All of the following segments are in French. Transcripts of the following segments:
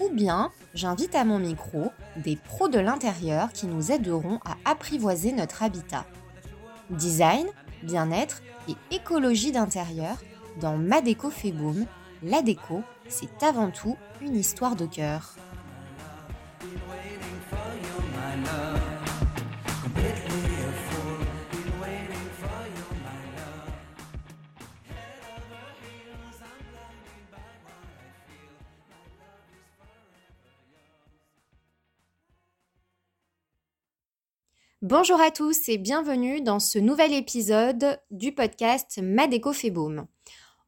Ou bien, j'invite à mon micro des pros de l'intérieur qui nous aideront à apprivoiser notre habitat. Design, bien-être et écologie d'intérieur dans Ma déco fait boom. La déco, c'est avant tout une histoire de cœur. Bonjour à tous et bienvenue dans ce nouvel épisode du podcast Madeco fait boom.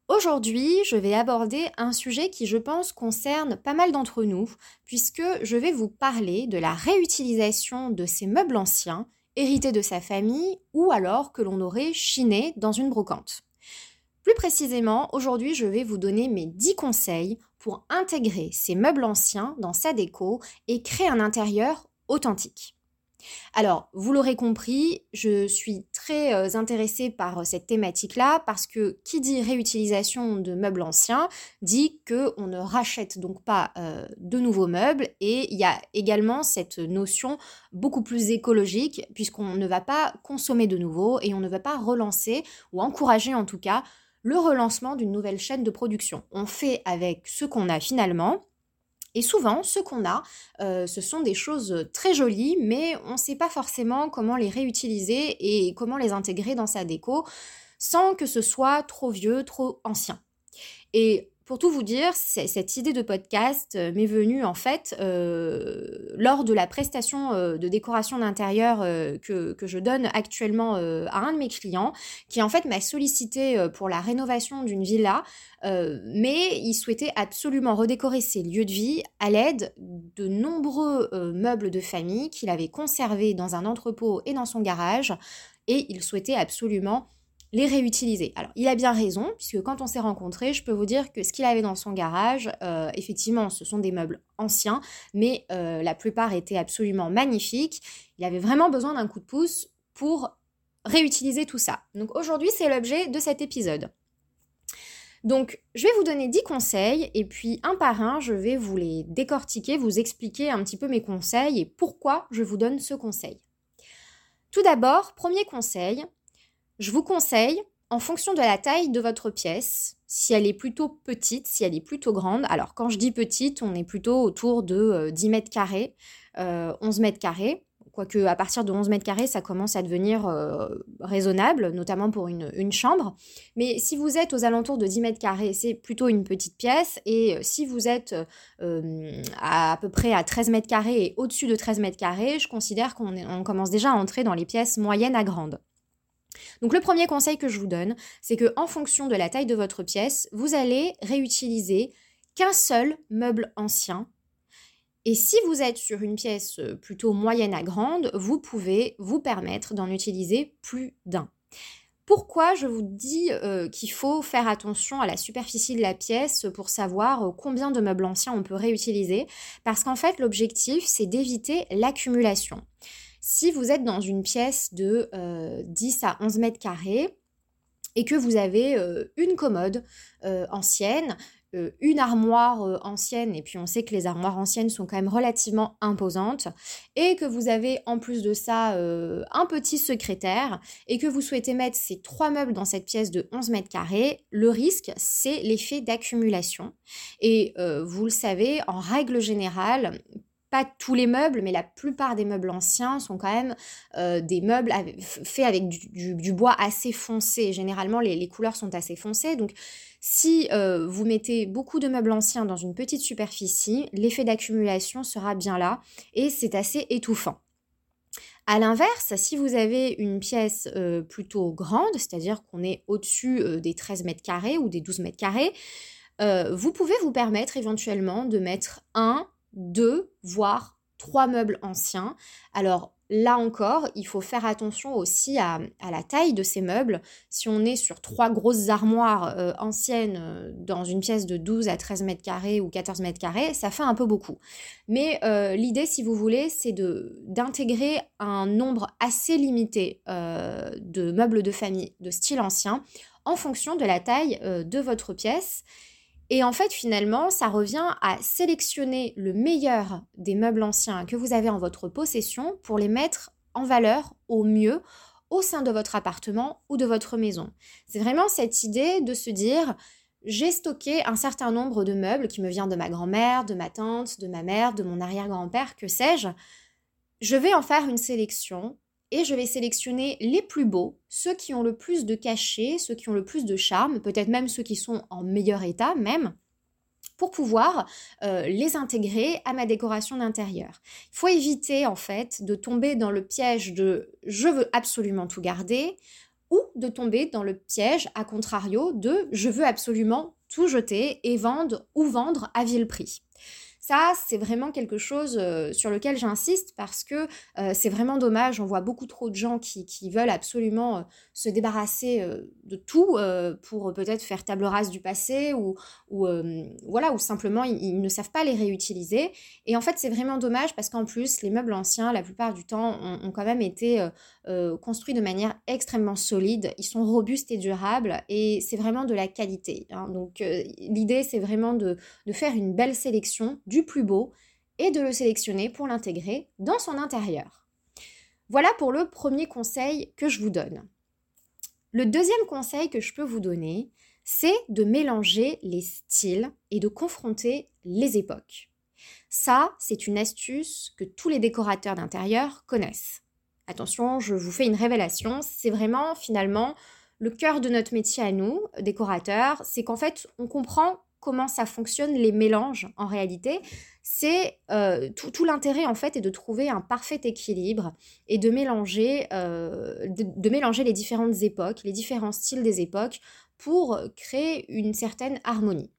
Aujourd'hui, je vais aborder un sujet qui, je pense, concerne pas mal d'entre nous, puisque je vais vous parler de la réutilisation de ces meubles anciens, hérités de sa famille, ou alors que l'on aurait chiné dans une brocante. Plus précisément, aujourd'hui, je vais vous donner mes 10 conseils pour intégrer ces meubles anciens dans sa déco et créer un intérieur authentique. Alors, vous l'aurez compris, je suis très euh, intéressée par euh, cette thématique-là parce que qui dit réutilisation de meubles anciens dit qu'on ne rachète donc pas euh, de nouveaux meubles et il y a également cette notion beaucoup plus écologique puisqu'on ne va pas consommer de nouveau et on ne va pas relancer ou encourager en tout cas le relancement d'une nouvelle chaîne de production. On fait avec ce qu'on a finalement et souvent, ce qu'on a, euh, ce sont des choses très jolies, mais on ne sait pas forcément comment les réutiliser et comment les intégrer dans sa déco sans que ce soit trop vieux, trop ancien. Et pour tout vous dire, cette idée de podcast euh, m'est venue en fait euh, lors de la prestation euh, de décoration d'intérieur que, je donne actuellement à un de mes clients, qui en fait m'a sollicité pour la rénovation d'une villa, mais il souhaitait absolument redécorer ses lieux de vie à l'aide de nombreux meubles de famille qu'il avait conservés dans un entrepôt et dans son garage, et il souhaitait absolument les réutiliser. Alors, il a bien raison, puisque quand on s'est rencontrés, je peux vous dire que ce qu'il avait dans son garage, euh, effectivement, ce sont des meubles anciens, mais euh, la plupart étaient absolument magnifiques. Il avait vraiment besoin d'un coup de pouce pour réutiliser tout ça. Donc aujourd'hui, c'est l'objet de cet épisode. Donc, je vais vous donner 10 conseils et puis un par un, je vais vous les décortiquer, vous expliquer un petit peu mes conseils et pourquoi je vous donne ce conseil. Tout d'abord, premier conseil, je vous conseille, en fonction de la taille de votre pièce, si elle est plutôt petite, si elle est plutôt grande, alors quand je dis petite, on est plutôt autour de 10 euh, mètres carrés, 11 euh, mètres carrés, quoique à partir de 11 mètres carrés, ça commence à devenir euh, raisonnable, notamment pour une, chambre. Mais si vous êtes aux alentours de 10 mètres carrés, c'est plutôt une petite pièce. Et si vous êtes à, peu près à 13 mètres carrés et au-dessus de 13 mètres carrés, je considère qu'on on commence déjà à entrer dans les pièces moyennes à grandes. Donc le premier conseil que je vous donne, c'est que en fonction de la taille de votre pièce, vous allez réutiliser qu'un seul meuble ancien. Et si vous êtes sur une pièce euh, plutôt moyenne à grande, vous pouvez vous permettre d'en utiliser plus d'un. Pourquoi je vous dis euh, qu'il faut faire attention à la superficie de la pièce pour savoir euh, combien de meubles anciens on peut réutiliser? Parce qu'en fait, l'objectif, c'est d'éviter l'accumulation. Si vous êtes dans une pièce de 10 euh, à 11 mètres carrés et que vous avez euh, une commode euh, ancienne, une armoire ancienne, et puis on sait que les armoires anciennes sont quand même relativement imposantes, et que vous avez en plus de ça un petit secrétaire, et que vous souhaitez mettre ces trois meubles dans cette pièce de 11 mètres carrés, le risque, c'est l'effet d'accumulation. Et vous le savez, en règle générale, pas tous les meubles, mais la plupart des meubles anciens sont quand même euh, des meubles faits avec du, bois assez foncé. Généralement, les, couleurs sont assez foncées. Donc, si euh, vous mettez beaucoup de meubles anciens dans une petite superficie, l'effet d'accumulation sera bien là et c'est assez étouffant. A l'inverse, si vous avez une pièce euh, plutôt grande, c'est-à-dire qu'on est au-dessus des 13 mètres carrés ou des 12 mètres carrés, vous pouvez vous permettre éventuellement de mettre un deux, voire trois meubles anciens. Alors là encore, il faut faire attention aussi à, la taille de ces meubles. Si on est sur trois grosses armoires euh, anciennes euh, dans une pièce de 12 à 13 mètres carrés ou 14 mètres carrés, ça fait un peu beaucoup. Mais euh, l'idée, si vous voulez, c'est d'intégrer un nombre assez limité de meubles de famille de style ancien en fonction de la taille de votre pièce et en fait, finalement, ça revient à sélectionner le meilleur des meubles anciens que vous avez en votre possession pour les mettre en valeur au mieux au sein de votre appartement ou de votre maison. C'est vraiment cette idée de se dire, j'ai stocké un certain nombre de meubles qui me vient de ma grand-mère, de ma tante, de ma mère, de mon arrière-grand-père, que sais-je. Je vais en faire une sélection et je vais sélectionner les plus beaux, ceux qui ont le plus de cachet, ceux qui ont le plus de charme, peut-être même ceux qui sont en meilleur état même pour pouvoir euh, les intégrer à ma décoration d'intérieur. Il faut éviter en fait de tomber dans le piège de je veux absolument tout garder ou de tomber dans le piège à contrario de je veux absolument tout jeter et vendre ou vendre à vil prix. Ça, c'est vraiment quelque chose euh, sur lequel j'insiste parce que euh, c'est vraiment dommage. On voit beaucoup trop de gens qui, veulent absolument euh, se débarrasser de tout pour peut-être faire table rase du passé ou, ou voilà, ou simplement ils, ne savent pas les réutiliser. Et en fait, c'est vraiment dommage parce qu'en plus, les meubles anciens, la plupart du temps, ont, quand même été construits de manière extrêmement solide. Ils sont robustes et durables et c'est vraiment de la qualité. Hein. Donc, l'idée, c'est vraiment de, de faire une belle sélection du plus beau et de le sélectionner pour l'intégrer dans son intérieur. Voilà pour le premier conseil que je vous donne. Le deuxième conseil que je peux vous donner, c'est de mélanger les styles et de confronter les époques. Ça, c'est une astuce que tous les décorateurs d'intérieur connaissent. Attention, je vous fais une révélation, c'est vraiment finalement le cœur de notre métier à nous, décorateurs, c'est qu'en fait, on comprend comment ça fonctionne les mélanges en réalité. C'est euh, tout, l'intérêt en fait est de trouver un parfait équilibre et de mélanger, euh, de, mélanger les différentes époques, les différents styles des époques pour créer une certaine harmonie.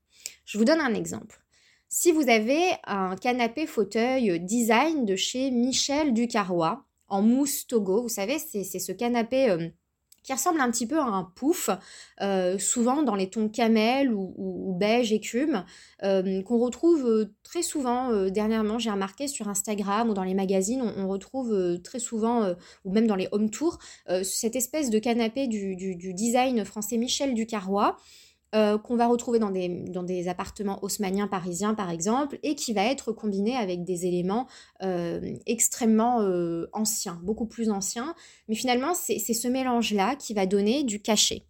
Je vous donne un exemple. Si vous avez un canapé fauteuil design de chez Michel Ducarrois en mousse Togo, vous savez, c'est ce canapé euh, qui ressemble un petit peu à un pouf, euh, souvent dans les tons camel ou, beige écume, euh, qu'on retrouve très souvent dernièrement, j'ai remarqué sur Instagram ou dans les magazines, on, retrouve très souvent, ou même dans les home tours, cette espèce de canapé du, du design français Michel Ducarrois. Euh, qu'on va retrouver dans des, appartements haussmanniens parisiens par exemple, et qui va être combiné avec des éléments euh, extrêmement euh, anciens, beaucoup plus anciens. Mais finalement, c'est ce mélange-là qui va donner du cachet.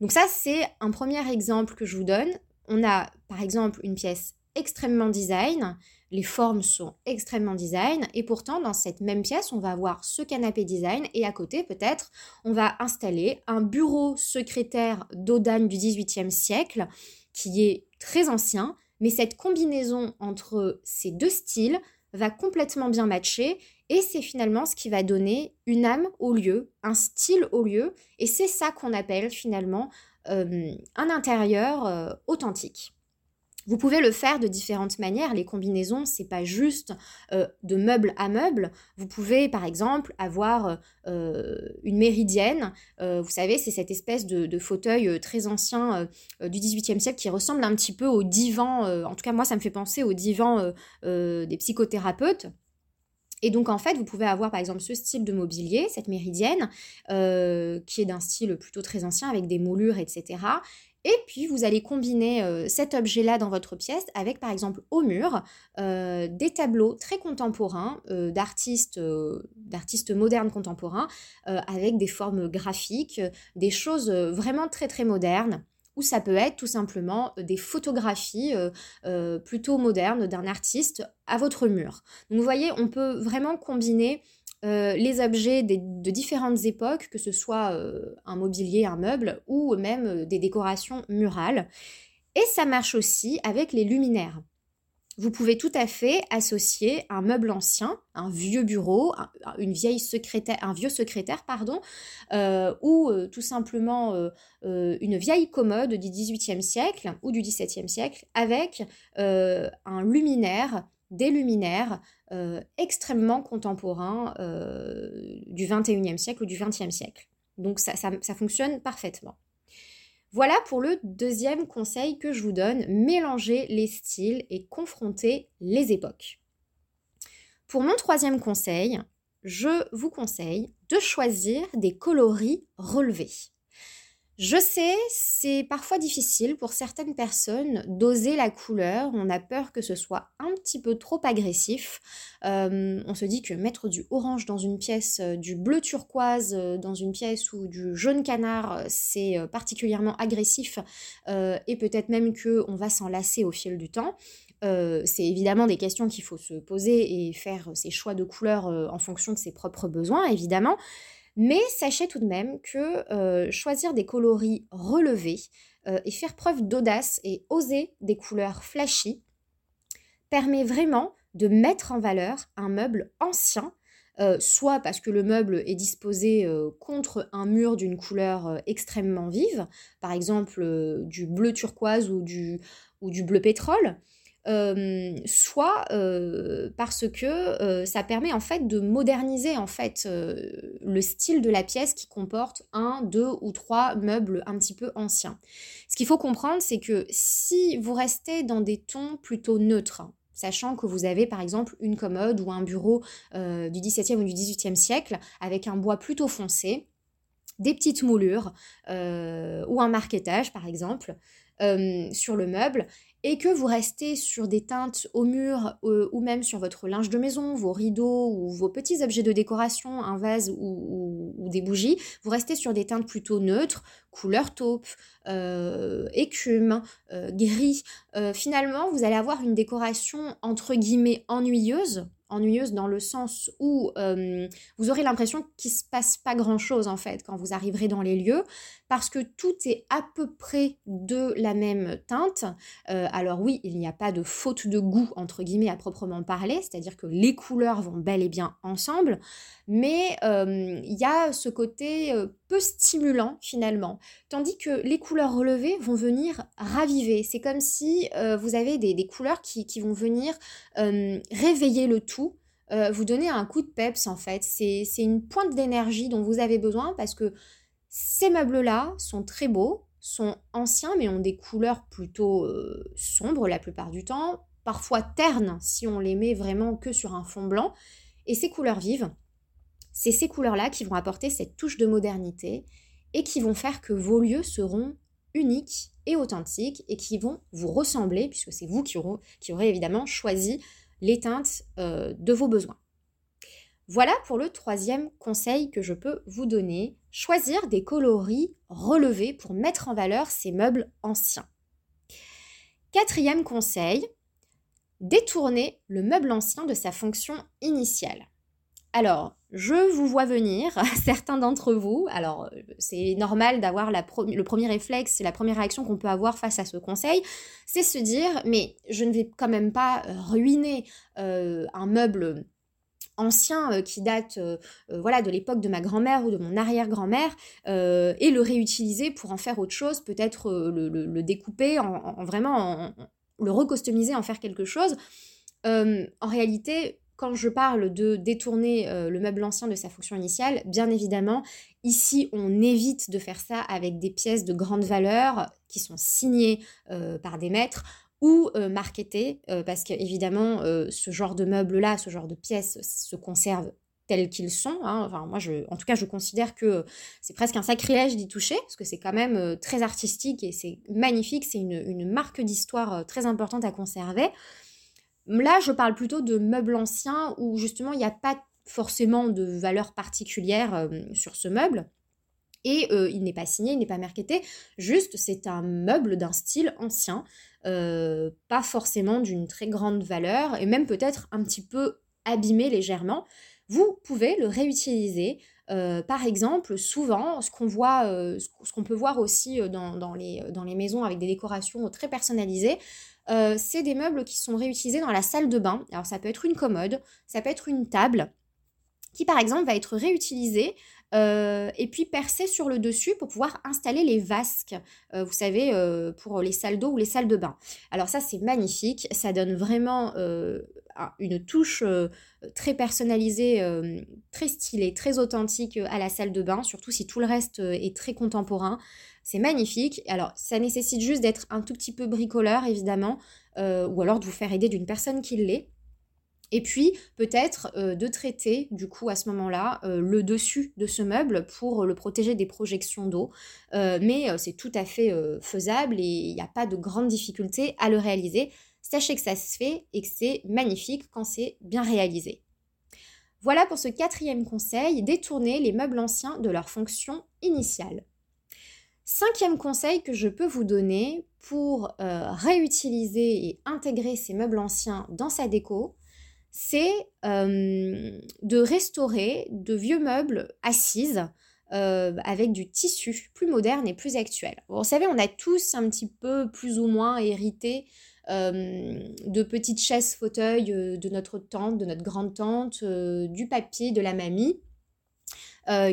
Donc ça, c'est un premier exemple que je vous donne. On a par exemple une pièce extrêmement design les formes sont extrêmement design et pourtant dans cette même pièce on va avoir ce canapé design et à côté peut-être on va installer un bureau secrétaire d'Audagne du XVIIIe siècle qui est très ancien mais cette combinaison entre ces deux styles va complètement bien matcher et c'est finalement ce qui va donner une âme au lieu, un style au lieu et c'est ça qu'on appelle finalement euh, un intérieur euh, authentique. Vous pouvez le faire de différentes manières. Les combinaisons, c'est pas juste euh, de meuble à meuble. Vous pouvez, par exemple, avoir euh, une méridienne. Euh, vous savez, c'est cette espèce de, fauteuil très ancien du XVIIIe siècle qui ressemble un petit peu au divan. en tout cas, moi, ça me fait penser au divan des psychothérapeutes. Et donc en fait, vous pouvez avoir par exemple ce style de mobilier, cette méridienne, qui est d'un style plutôt très ancien avec des moulures, etc. Et puis, vous allez combiner euh, cet objet-là dans votre pièce avec, par exemple, au mur, euh, des tableaux très contemporains euh, d'artistes, d'artistes modernes contemporains, avec des formes graphiques, des choses vraiment très très modernes. Ou ça peut être tout simplement des photographies plutôt modernes d'un artiste à votre mur. Donc vous voyez, on peut vraiment combiner euh, les objets de différentes époques, que ce soit euh, un mobilier, un meuble ou même euh, des décorations murales. Et ça marche aussi avec les luminaires. vous pouvez tout à fait associer un meuble ancien, un vieux bureau, une vieille secrétaire, un vieux secrétaire, pardon, ou tout simplement une vieille commode du XVIIIe siècle ou du XVIIe siècle, avec un luminaire, des luminaires extrêmement contemporains du XXIe siècle ou du XXe siècle. Donc ça fonctionne parfaitement. Voilà pour le deuxième conseil que je vous donne, mélanger les styles et confronter les époques. Pour mon troisième conseil, je vous conseille de choisir des coloris relevés. Je sais, c'est parfois difficile pour certaines personnes d'oser la couleur. On a peur que ce soit un petit peu trop agressif. Euh, on se dit que mettre du orange dans une pièce, euh, du bleu turquoise euh, dans une pièce ou du jaune canard, c'est particulièrement agressif et peut-être même que on va s'en lasser au fil du temps. c'est évidemment des questions qu'il faut se poser et faire ses choix de couleurs en fonction de ses propres besoins, évidemment. Mais sachez tout de même que euh, choisir des coloris relevés euh, et faire preuve d'audace et oser des couleurs flashy permet vraiment de mettre en valeur un meuble ancien, euh, soit parce que le meuble est disposé contre un mur d'une couleur extrêmement vive, par exemple du bleu turquoise ou du, ou du bleu pétrole, soit parce que ça permet en fait de moderniser en fait le style de la pièce qui comporte un, deux ou trois meubles un petit peu anciens. Ce qu'il faut comprendre, c'est que si vous restez dans des tons plutôt neutres, sachant que vous avez par exemple une commode ou un bureau du XVIIe ou du XVIIIe siècle avec un bois plutôt foncé, des petites moulures ou un marquetage par exemple sur le meuble, et que vous restez sur des teintes au mur euh, ou même sur votre linge de maison, vos rideaux ou vos petits objets de décoration, un vase ou, des bougies, vous restez sur des teintes plutôt neutres, couleur taupe, euh, écume, euh, gris. finalement, vous allez avoir une décoration entre guillemets ennuyeuse ennuyeuse dans le sens où vous aurez l'impression qu'il ne se passe pas grand-chose en fait quand vous arriverez dans les lieux parce que tout est à peu près de la même teinte. Euh, alors oui, il n'y a pas de faute de goût entre guillemets à proprement parler, c'est-à-dire que les couleurs vont bel et bien ensemble, mais il y a ce côté euh, peu stimulant finalement, tandis que les couleurs relevées vont venir raviver. C'est comme si euh, vous avez des, couleurs qui, qui, vont venir réveiller le tout. Vous donner un coup de peps en fait. C'est une pointe d'énergie dont vous avez besoin parce que ces meubles-là sont très beaux, sont anciens mais ont des couleurs plutôt euh, sombres la plupart du temps, parfois ternes si on les met vraiment que sur un fond blanc. Et ces couleurs vives, c'est ces couleurs-là qui vont apporter cette touche de modernité et qui vont faire que vos lieux seront uniques et authentiques et qui vont vous ressembler puisque c'est vous qui, aurez, évidemment choisi les teintes euh, de vos besoins. Voilà pour le troisième conseil que je peux vous donner, choisir des coloris relevés pour mettre en valeur ces meubles anciens. Quatrième conseil, détourner le meuble ancien de sa fonction initiale. Alors, je vous vois venir, certains d'entre vous, alors c'est normal d'avoir le premier réflexe, la première réaction qu'on peut avoir face à ce conseil, c'est se dire, mais je ne vais quand même pas ruiner euh, un meuble ancien euh, qui date euh, euh, voilà de l'époque de ma grand-mère ou de mon arrière-grand-mère et le réutiliser pour en faire autre chose, peut-être le, découper en, vraiment le recustomiser, en faire quelque chose. en réalité, quand je parle de détourner le meuble ancien de sa fonction initiale, bien évidemment, ici on évite de faire ça avec des pièces de grande valeur qui sont signées par des maîtres ou euh, marketer, euh, parce qu'évidemment, euh, ce genre de meubles-là, ce genre de pièces se conservent tels qu'ils sont. Hein. Enfin, moi, en tout cas, je considère que c'est presque un sacrilège d'y toucher, parce que c'est quand même très artistique et c'est magnifique, c'est une, marque d'histoire très importante à conserver. Là, je parle plutôt de meubles anciens où justement, il n'y a pas forcément de valeur particulière sur ce meuble. Et il n'est pas signé, il n'est pas marketé, juste c'est un meuble d'un style ancien euh, pas forcément d'une très grande valeur et même peut-être un petit peu abîmé légèrement, vous pouvez le réutiliser. Euh, par exemple, souvent, ce qu'on euh, peut voir aussi dans les maisons avec des décorations très personnalisées, c'est des meubles qui sont réutilisés dans la salle de bain. Alors ça peut être une commode, ça peut être une table qui par exemple va être réutilisée euh, et puis percer sur le dessus pour pouvoir installer les vasques, euh, vous savez, euh, pour les salles d'eau ou les salles de bain. Alors ça, c'est magnifique, ça donne vraiment une touche très personnalisée, très stylée, très authentique à la salle de bain, surtout si tout le reste est très contemporain. C'est magnifique. Alors, ça nécessite juste d'être un tout petit peu bricoleur, évidemment, ou alors de vous faire aider d'une personne qui l'est. Et puis peut-être euh, de traiter du coup à ce moment-là euh, le dessus de ce meuble pour le protéger des projections d'eau. Euh, mais c'est tout à fait faisable et il n'y a pas de grande difficulté à le réaliser. Sachez que ça se fait et que c'est magnifique quand c'est bien réalisé. Voilà pour ce quatrième conseil, détourner les meubles anciens de leur fonction initiale. Cinquième conseil que je peux vous donner pour réutiliser et intégrer ces meubles anciens dans sa déco, c'est de restaurer de vieux meubles assises avec du tissu plus moderne et plus actuel. vous savez, on a tous un petit peu plus ou moins hérité de petites chaises fauteuils de notre tante, de notre grande-tante, du papier, de la mamie.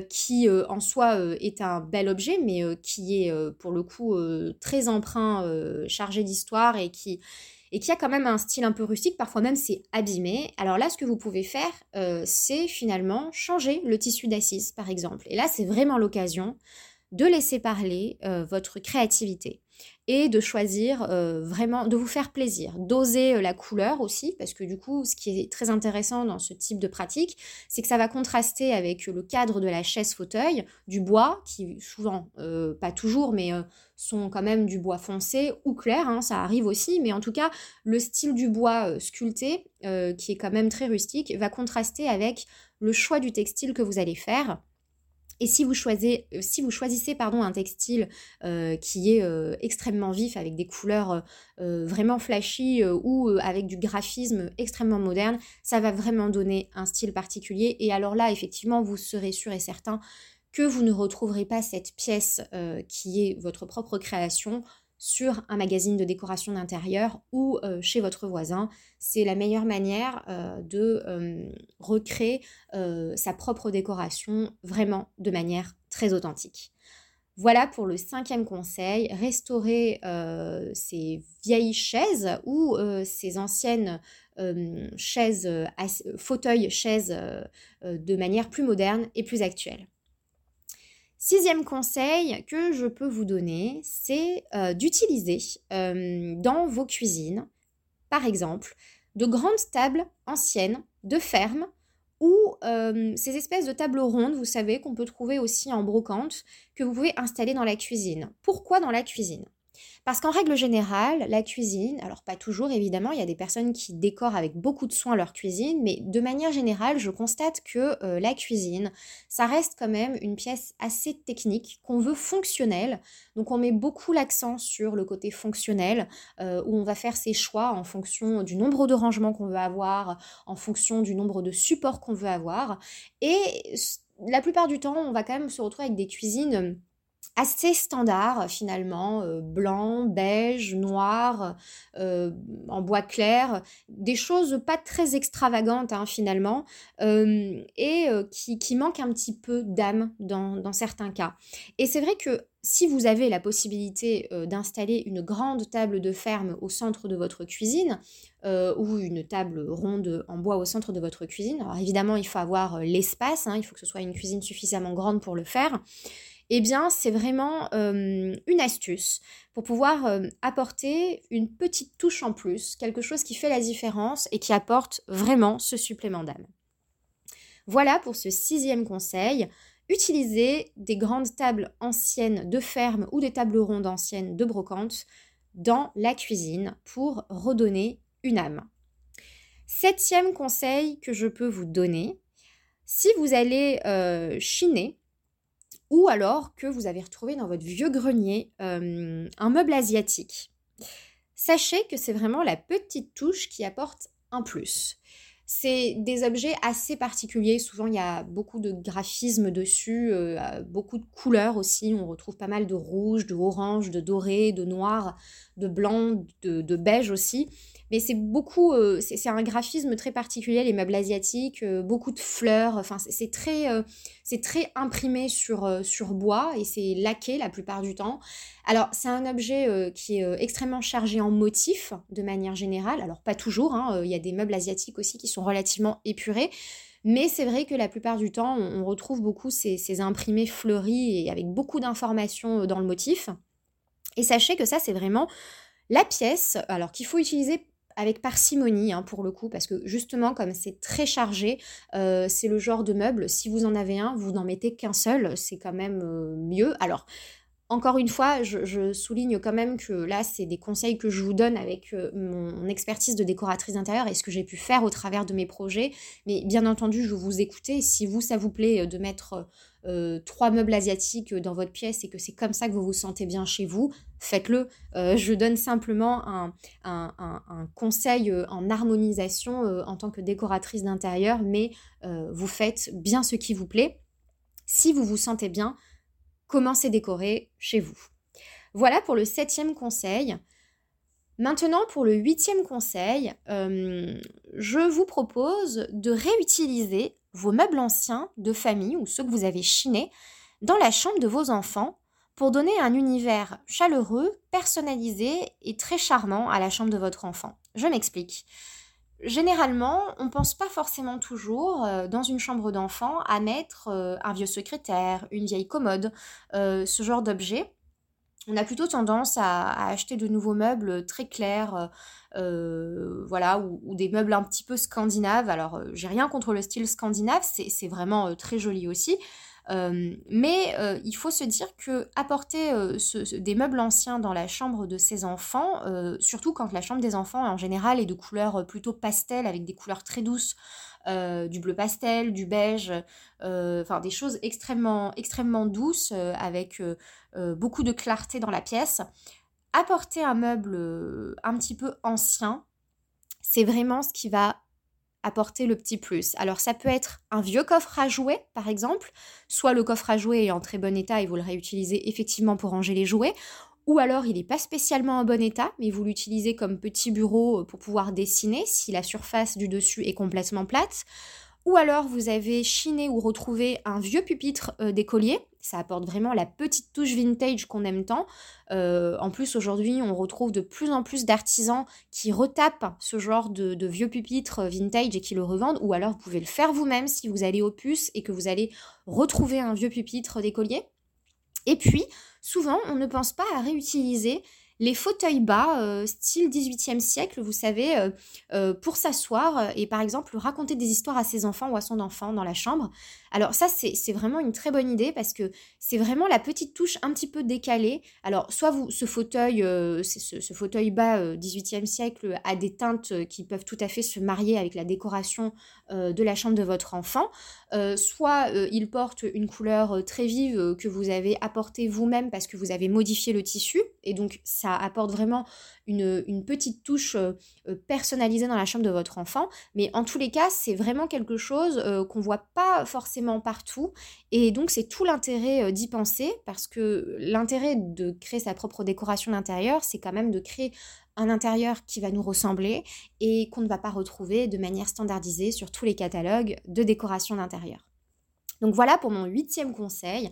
qui en soi est un bel objet, mais qui est pour le coup très emprunt, chargé d'histoire et qui, et qui a quand même un style un peu rustique, parfois même c'est abîmé. Alors là, ce que vous pouvez faire, euh, c'est finalement changer le tissu d'assise, par exemple. Et là, c'est vraiment l'occasion de laisser parler euh, votre créativité et de choisir euh, vraiment, de vous faire plaisir, d'oser la couleur aussi, parce que du coup, ce qui est très intéressant dans ce type de pratique, c'est que ça va contraster avec le cadre de la chaise fauteuil, du bois, qui souvent, pas toujours, mais sont quand même du bois foncé ou clair, hein, ça arrive aussi, mais en tout cas, le style du bois sculpté, qui est quand même très rustique, va contraster avec le choix du textile que vous allez faire et si vous choisissez, euh, si vous choisissez pardon, un textile euh, qui est euh, extrêmement vif, avec des couleurs vraiment flashy ou avec du graphisme extrêmement moderne, ça va vraiment donner un style particulier. Et alors là, effectivement, vous serez sûr et certain que vous ne retrouverez pas cette pièce qui est votre propre création sur un magazine de décoration d'intérieur ou euh, chez votre voisin. C'est la meilleure manière euh, de euh, recréer sa propre décoration vraiment de manière très authentique. Voilà pour le cinquième conseil, restaurer ces vieilles chaises ou ces anciennes chaises, fauteuils, chaises de manière plus moderne et plus actuelle. Sixième conseil que je peux vous donner, c'est euh, d'utiliser euh, dans vos cuisines, par exemple, de grandes tables anciennes de ferme ou euh, ces espèces de tables rondes, vous savez, qu'on peut trouver aussi en brocante, que vous pouvez installer dans la cuisine. Pourquoi dans la cuisine? Parce qu'en règle générale, la cuisine, alors pas toujours évidemment, il y a des personnes qui décorent avec beaucoup de soin leur cuisine, mais de manière générale, je constate que euh, la cuisine, ça reste quand même une pièce assez technique, qu'on veut fonctionnelle. Donc on met beaucoup l'accent sur le côté fonctionnel, euh, où on va faire ses choix en fonction du nombre de rangements qu'on veut avoir, en fonction du nombre de supports qu'on veut avoir. Et la plupart du temps, on va quand même se retrouver avec des cuisines assez standard finalement, euh, blanc, beige, noir, euh, en bois clair, des choses pas très extravagantes hein, finalement, euh, et qui, qui, manquent un petit peu d'âme dans, dans, certains cas. Et c'est vrai que si vous avez la possibilité d'installer une grande table de ferme au centre de votre cuisine, ou une table ronde en bois au centre de votre cuisine, alors évidemment il faut avoir l'espace, hein, il faut que ce soit une cuisine suffisamment grande pour le faire, eh bien, c'est vraiment euh, une astuce pour pouvoir euh, apporter une petite touche en plus, quelque chose qui fait la différence et qui apporte vraiment ce supplément d'âme. Voilà pour ce sixième conseil. Utilisez des grandes tables anciennes de ferme ou des tables rondes anciennes de brocante dans la cuisine pour redonner une âme. Septième conseil que je peux vous donner, si vous allez euh, chiner, ou alors que vous avez retrouvé dans votre vieux grenier euh, un meuble asiatique. Sachez que c'est vraiment la petite touche qui apporte un plus. C'est des objets assez particuliers. Souvent, il y a beaucoup de graphismes dessus, euh, beaucoup de couleurs aussi. On retrouve pas mal de rouge, de orange, de doré, de noir, de blanc, de beige aussi. Mais c'est beaucoup, euh, c'est un graphisme très particulier, les meubles asiatiques, euh, beaucoup de fleurs, enfin c'est très, euh, c'est très imprimé sur, sur bois et c'est laqué la plupart du temps. Alors c'est un objet qui est extrêmement chargé en motifs de manière générale, alors pas toujours, hein, il y a des meubles asiatiques aussi qui sont relativement épurés. Mais c'est vrai que la plupart du temps, on, retrouve beaucoup ces, ces imprimés fleuris et avec beaucoup d'informations dans le motif. Et sachez que ça, c'est vraiment la pièce, alors qu'il faut utiliser avec parcimonie hein, pour le coup, parce que justement comme c'est très chargé, euh, c'est le genre de meuble, si vous en avez un, vous n'en mettez qu'un seul, c'est quand même euh, mieux. Alors, encore une fois, je, souligne quand même que là, c'est des conseils que je vous donne avec euh, mon expertise de décoratrice d'intérieur et ce que j'ai pu faire au travers de mes projets. Mais bien entendu, je vous écouter. Si vous, ça vous plaît de mettre euh, trois meubles asiatiques dans votre pièce et que c'est comme ça que vous vous sentez bien chez vous, faites-le. Euh, je donne simplement un, conseil euh, en harmonisation en tant que décoratrice d'intérieur, mais vous faites bien ce qui vous plaît. Si vous vous sentez bien, commencez à décorer chez vous. Voilà pour le septième conseil. Maintenant, pour le huitième conseil, je vous propose de réutiliser vos meubles anciens de famille ou ceux que vous avez chinés dans la chambre de vos enfants pour donner un univers chaleureux, personnalisé et très charmant à la chambre de votre enfant. Je m'explique. Généralement, on ne pense pas forcément toujours euh, dans une chambre d'enfant à mettre euh, un vieux secrétaire, une vieille commode, euh, ce genre d'objet on a plutôt tendance à, acheter de nouveaux meubles très clairs, euh, euh, voilà, ou, des meubles un petit peu scandinaves. Alors, euh, j'ai rien contre le style scandinave, c'est vraiment très joli aussi. mais il faut se dire que apporter des meubles anciens dans la chambre de ses enfants, surtout quand la chambre des enfants en général est de couleur plutôt pastel avec des couleurs très douces, du bleu pastel, du beige, enfin des choses extrêmement extrêmement douces avec euh, beaucoup de clarté dans la pièce. Apporter un meuble euh, un petit peu ancien, c'est vraiment ce qui va apporter le petit plus. Alors ça peut être un vieux coffre à jouets, par exemple, soit le coffre à jouets est en très bon état et vous le réutilisez effectivement pour ranger les jouets, ou alors il n'est pas spécialement en bon état, mais vous l'utilisez comme petit bureau euh, pour pouvoir dessiner si la surface du dessus est complètement plate. Ou alors vous avez chiné ou retrouvé un vieux pupitre d'écolier ça apporte vraiment la petite touche vintage qu'on aime tant. Euh, en plus, aujourd'hui, on retrouve de plus en plus d'artisans qui retapent ce genre de, vieux pupitres vintage et qui le revendent. Ou alors, vous pouvez le faire vous-même si vous allez au puce et que vous allez retrouver un vieux pupitre d'écolier. Et puis, souvent, on ne pense pas à réutiliser les fauteuils bas, euh, style 18e siècle, vous savez, euh, euh, pour s'asseoir et par exemple raconter des histoires à ses enfants ou à son enfant dans la chambre. Alors ça, c'est vraiment une très bonne idée parce que c'est vraiment la petite touche un petit peu décalée. Alors soit vous, ce fauteuil, ce, ce, fauteuil bas 18e siècle a des teintes qui peuvent tout à fait se marier avec la décoration de la chambre de votre enfant, soit il porte une couleur très vive que vous avez apportée vous-même parce que vous avez modifié le tissu et donc ça apporte vraiment une, petite touche euh, euh, personnalisée dans la chambre de votre enfant. Mais en tous les cas, c'est vraiment quelque chose euh, qu'on voit pas forcément partout. Et donc, c'est tout l'intérêt d'y penser parce que l'intérêt de créer sa propre décoration d'intérieur, c'est quand même de créer un intérieur qui va nous ressembler et qu'on ne va pas retrouver de manière standardisée sur tous les catalogues de décoration d'intérieur. Donc voilà pour mon huitième conseil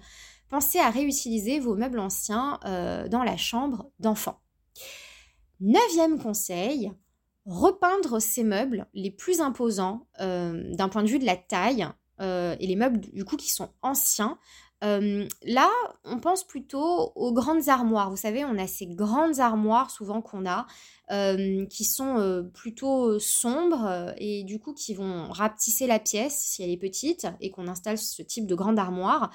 pensez à réutiliser vos meubles anciens euh, dans la chambre d'enfant. Neuvième conseil, repeindre ces meubles les plus imposants euh, d'un point de vue de la taille euh, et les meubles du coup qui sont anciens. Là, on pense plutôt aux grandes armoires. Vous savez, on a ces grandes armoires souvent qu'on a qui sont plutôt sombres et du coup qui vont rapetisser la pièce si elle est petite et qu'on installe ce type de grande armoire.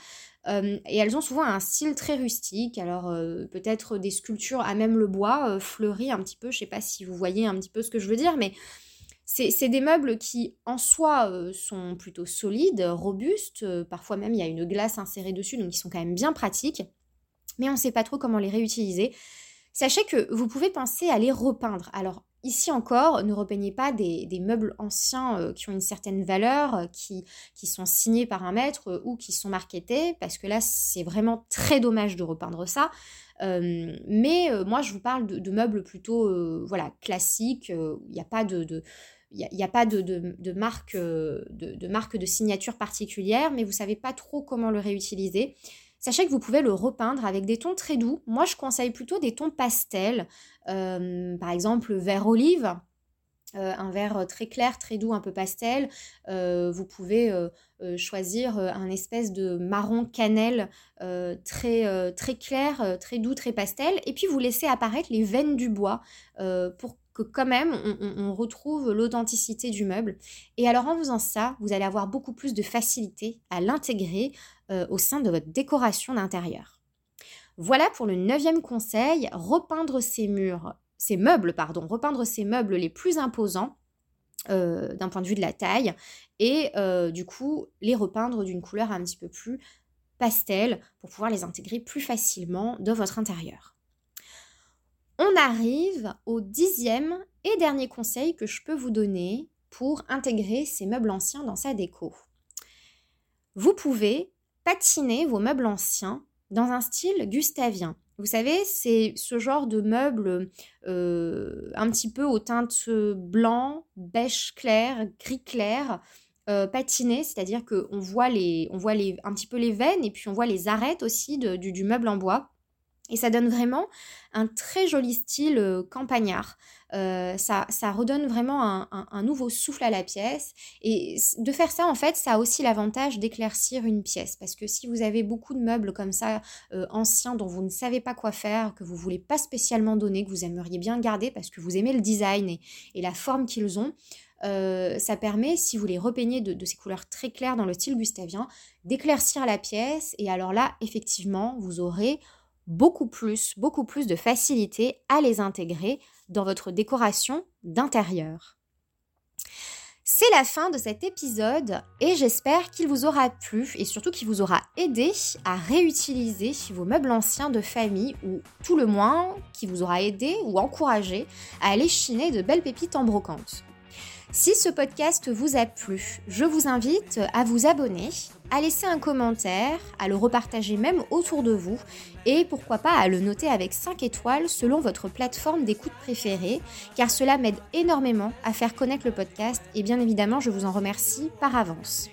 Euh, et elles ont souvent un style très rustique, alors euh, peut-être des sculptures à même le bois, euh, fleuries un petit peu, je sais pas si vous voyez un petit peu ce que je veux dire, mais c'est des meubles qui en soi sont plutôt solides, robustes, parfois même il y a une glace insérée dessus, donc ils sont quand même bien pratiques, mais on ne sait pas trop comment les réutiliser. Sachez que vous pouvez penser à les repeindre. Alors Ici encore, ne repeignez pas des, meubles anciens euh, qui ont une certaine valeur, euh, qui, sont signés par un maître euh, ou qui sont marketés, parce que là, c'est vraiment très dommage de repeindre ça. mais moi, je vous parle de, meubles plutôt voilà, classiques, il n'y a pas de... il n'y a, pas de, de, marque, de, signature particulière, mais vous ne savez pas trop comment le réutiliser. Sachez que vous pouvez le repeindre avec des tons très doux. Moi, je conseille plutôt des tons pastels, euh, par exemple vert olive. Euh, un vert très clair, très doux, un peu pastel. Euh, vous pouvez choisir un espèce de marron cannelle très, très clair, très doux, très pastel. Et puis vous laissez apparaître les veines du bois pour que quand même on, retrouve l'authenticité du meuble. Et alors en faisant ça, vous allez avoir beaucoup plus de facilité à l'intégrer euh, au sein de votre décoration d'intérieur. Voilà pour le neuvième conseil, repeindre ces murs, ces meubles, pardon, repeindre ces meubles les plus imposants euh, d'un point de vue de la taille et euh, du coup les repeindre d'une couleur un petit peu plus pastel pour pouvoir les intégrer plus facilement dans votre intérieur. On arrive au dixième et dernier conseil que je peux vous donner pour intégrer ces meubles anciens dans sa déco. Vous pouvez patiner vos meubles anciens dans un style gustavien. Vous savez, c'est ce genre de meubles euh, un petit peu aux teintes blanc, beige clair, gris clair, euh, patinés, c'est-à-dire qu'on voit, les, on voit les, un petit peu les veines et puis on voit les arêtes aussi du meuble en bois. Et ça donne vraiment un très joli style euh, campagnard. Euh, ça, ça, redonne vraiment un, nouveau souffle à la pièce. Et de faire ça, en fait, ça a aussi l'avantage d'éclaircir une pièce. Parce que si vous avez beaucoup de meubles comme ça, euh, anciens, dont vous ne savez pas quoi faire, que vous voulez pas spécialement donner, que vous aimeriez bien garder parce que vous aimez le design et, la forme qu'ils ont, ça permet, si vous les repeignez de, de, ces couleurs très claires dans le style gustavien, d'éclaircir la pièce. Et alors là, effectivement, vous aurez beaucoup plus, beaucoup plus de facilité à les intégrer dans votre décoration d'intérieur. C'est la fin de cet épisode et j'espère qu'il vous aura plu et surtout qu'il vous aura aidé à réutiliser vos meubles anciens de famille ou tout le moins qui vous aura aidé ou encouragé à aller chiner de belles pépites en brocante. Si ce podcast vous a plu, je vous invite à vous abonner, à laisser un commentaire, à le repartager même autour de vous et pourquoi pas à le noter avec 5 étoiles selon votre plateforme d'écoute préférée car cela m'aide énormément à faire connaître le podcast et bien évidemment je vous en remercie par avance.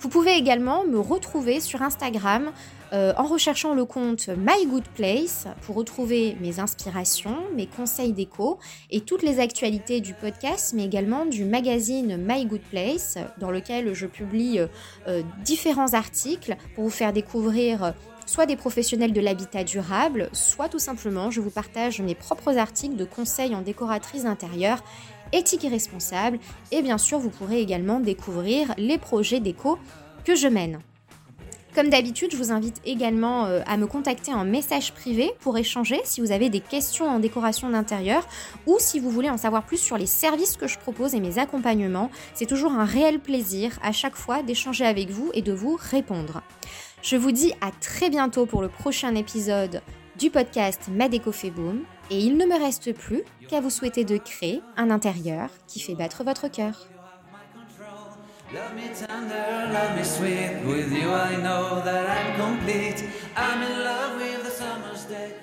Vous pouvez également me retrouver sur Instagram euh, en recherchant le compte My Good Place pour retrouver mes inspirations, mes conseils déco et toutes les actualités du podcast, mais également du magazine My Good Place dans lequel je publie euh, euh, différents articles pour vous faire découvrir soit des professionnels de l'habitat durable, soit tout simplement je vous partage mes propres articles de conseils en décoratrice d'intérieur éthique et responsable. Et bien sûr, vous pourrez également découvrir les projets déco que je mène. Comme d'habitude, je vous invite également euh, à me contacter en message privé pour échanger si vous avez des questions en décoration d'intérieur ou si vous voulez en savoir plus sur les services que je propose et mes accompagnements. C'est toujours un réel plaisir à chaque fois d'échanger avec vous et de vous répondre. Je vous dis à très bientôt pour le prochain épisode du podcast Madeco fait boom et il ne me reste plus qu'à vous souhaiter de créer un intérieur qui fait battre votre cœur. Love me tender, love me sweet. With you I know that I'm complete. I'm in love with the summer's day.